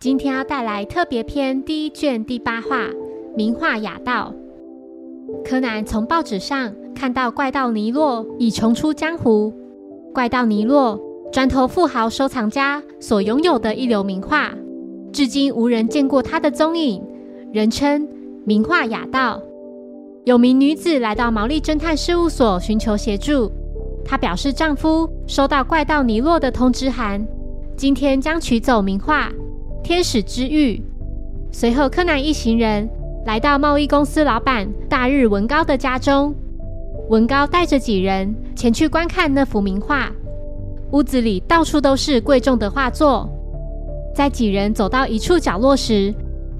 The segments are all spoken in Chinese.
今天要带来特别篇第一卷第八话《名画雅道》。柯南从报纸上看到怪盗尼洛已重出江湖。怪盗尼洛，砖头富豪收藏家所拥有的一流名画，至今无人见过他的踪影，人称名画雅道。有名女子来到毛利侦探事务所寻求协助，她表示丈夫收到怪盗尼洛的通知函，今天将取走名画。天使之玉。随后，柯南一行人来到贸易公司老板大日文高的家中。文高带着几人前去观看那幅名画。屋子里到处都是贵重的画作。在几人走到一处角落时，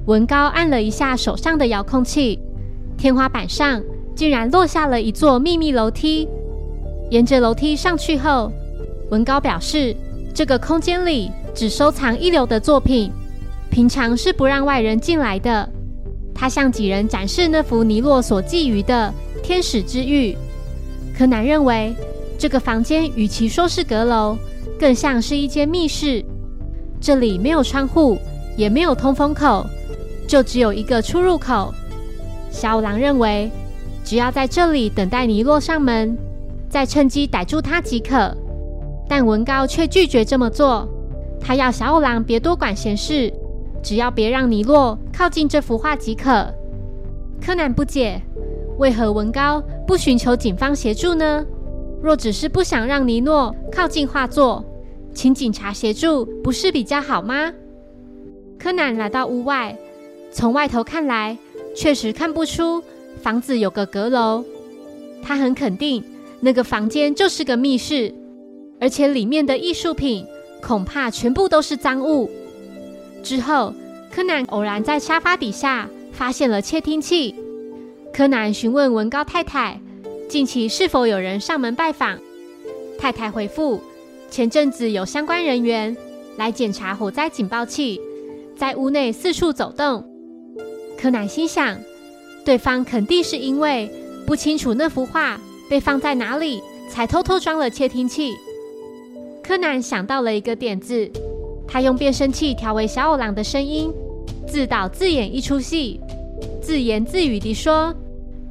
文高按了一下手上的遥控器，天花板上竟然落下了一座秘密楼梯。沿着楼梯上去后，文高表示，这个空间里。只收藏一流的作品，平常是不让外人进来的。他向几人展示那幅尼洛所觊觎的天使之玉。柯南认为，这个房间与其说是阁楼，更像是一间密室。这里没有窗户，也没有通风口，就只有一个出入口。小五郎认为，只要在这里等待尼洛上门，再趁机逮住他即可。但文高却拒绝这么做。他要小五郎别多管闲事，只要别让尼洛靠近这幅画即可。柯南不解，为何文高不寻求警方协助呢？若只是不想让尼诺靠近画作，请警察协助不是比较好吗？柯南来到屋外，从外头看来，确实看不出房子有个阁楼。他很肯定，那个房间就是个密室，而且里面的艺术品。恐怕全部都是赃物。之后，柯南偶然在沙发底下发现了窃听器。柯南询问文高太太，近期是否有人上门拜访。太太回复：前阵子有相关人员来检查火灾警报器，在屋内四处走动。柯南心想，对方肯定是因为不清楚那幅画被放在哪里，才偷偷装了窃听器。柯南想到了一个点子，他用变声器调为小五郎的声音，自导自演一出戏，自言自语地说：“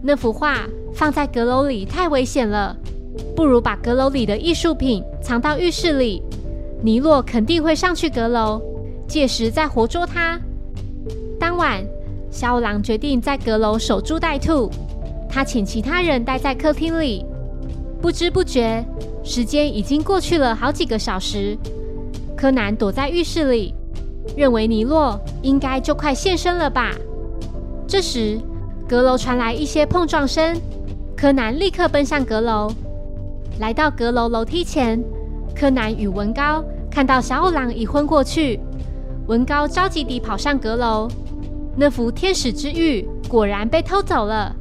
那幅画放在阁楼里太危险了，不如把阁楼里的艺术品藏到浴室里。尼洛肯定会上去阁楼，届时再活捉他。”当晚，小五郎决定在阁楼守株待兔，他请其他人待在客厅里，不知不觉。时间已经过去了好几个小时，柯南躲在浴室里，认为尼洛应该就快现身了吧。这时，阁楼传来一些碰撞声，柯南立刻奔向阁楼。来到阁楼楼梯前，柯南与文高看到小五郎已昏过去。文高着急地跑上阁楼，那幅天使之玉果然被偷走了，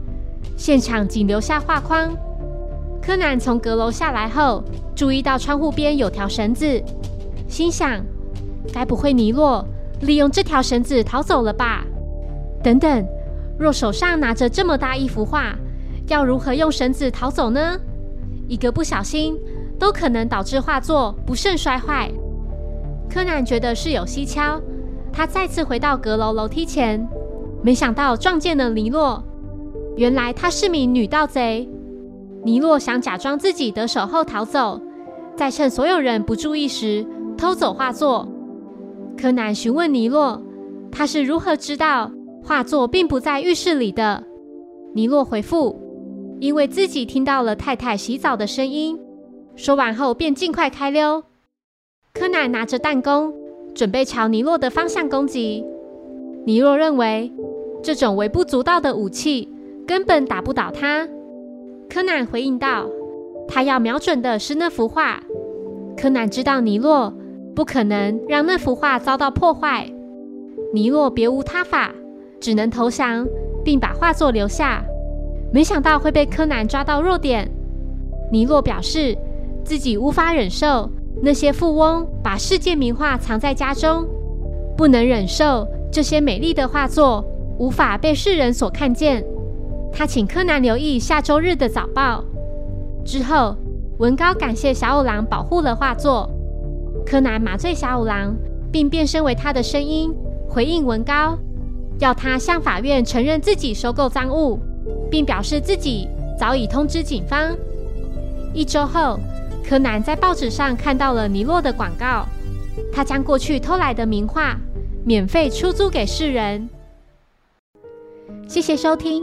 现场仅留下画框。柯南从阁楼下来后，注意到窗户边有条绳子，心想：该不会尼洛利用这条绳子逃走了吧？等等，若手上拿着这么大一幅画，要如何用绳子逃走呢？一个不小心，都可能导致画作不慎摔坏。柯南觉得事有蹊跷，他再次回到阁楼楼梯前，没想到撞见了尼洛。原来她是名女盗贼。尼洛想假装自己得手后逃走，再趁所有人不注意时偷走画作。柯南询问尼洛，他是如何知道画作并不在浴室里的？尼洛回复：因为自己听到了太太洗澡的声音。说完后便尽快开溜。柯南拿着弹弓，准备朝尼洛的方向攻击。尼洛认为这种微不足道的武器根本打不倒他。柯南回应道：“他要瞄准的是那幅画。”柯南知道尼洛不可能让那幅画遭到破坏，尼洛别无他法，只能投降，并把画作留下。没想到会被柯南抓到弱点。尼洛表示自己无法忍受那些富翁把世界名画藏在家中，不能忍受这些美丽的画作无法被世人所看见。他请柯南留意下周日的早报。之后，文高感谢小五郎保护了画作。柯南麻醉小五郎，并变身为他的声音，回应文高，要他向法院承认自己收购赃物，并表示自己早已通知警方。一周后，柯南在报纸上看到了尼洛的广告，他将过去偷来的名画免费出租给世人。谢谢收听，